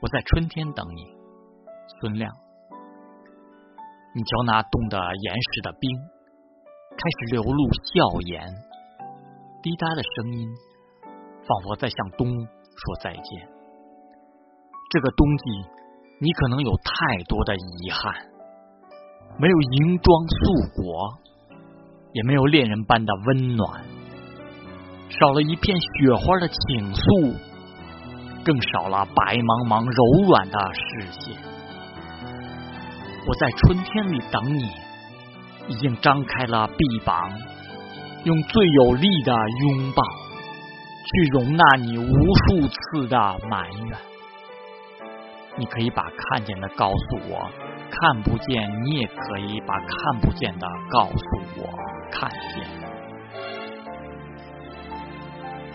我在春天等你，孙亮。你瞧那冻得严实的冰，开始流露笑颜，滴答的声音，仿佛在向冬说再见。这个冬季，你可能有太多的遗憾，没有银装素裹，也没有恋人般的温暖，少了一片雪花的倾诉。更少了白茫茫柔软的视线。我在春天里等你，已经张开了臂膀，用最有力的拥抱，去容纳你无数次的埋怨。你可以把看见的告诉我，看不见，你也可以把看不见的告诉我看。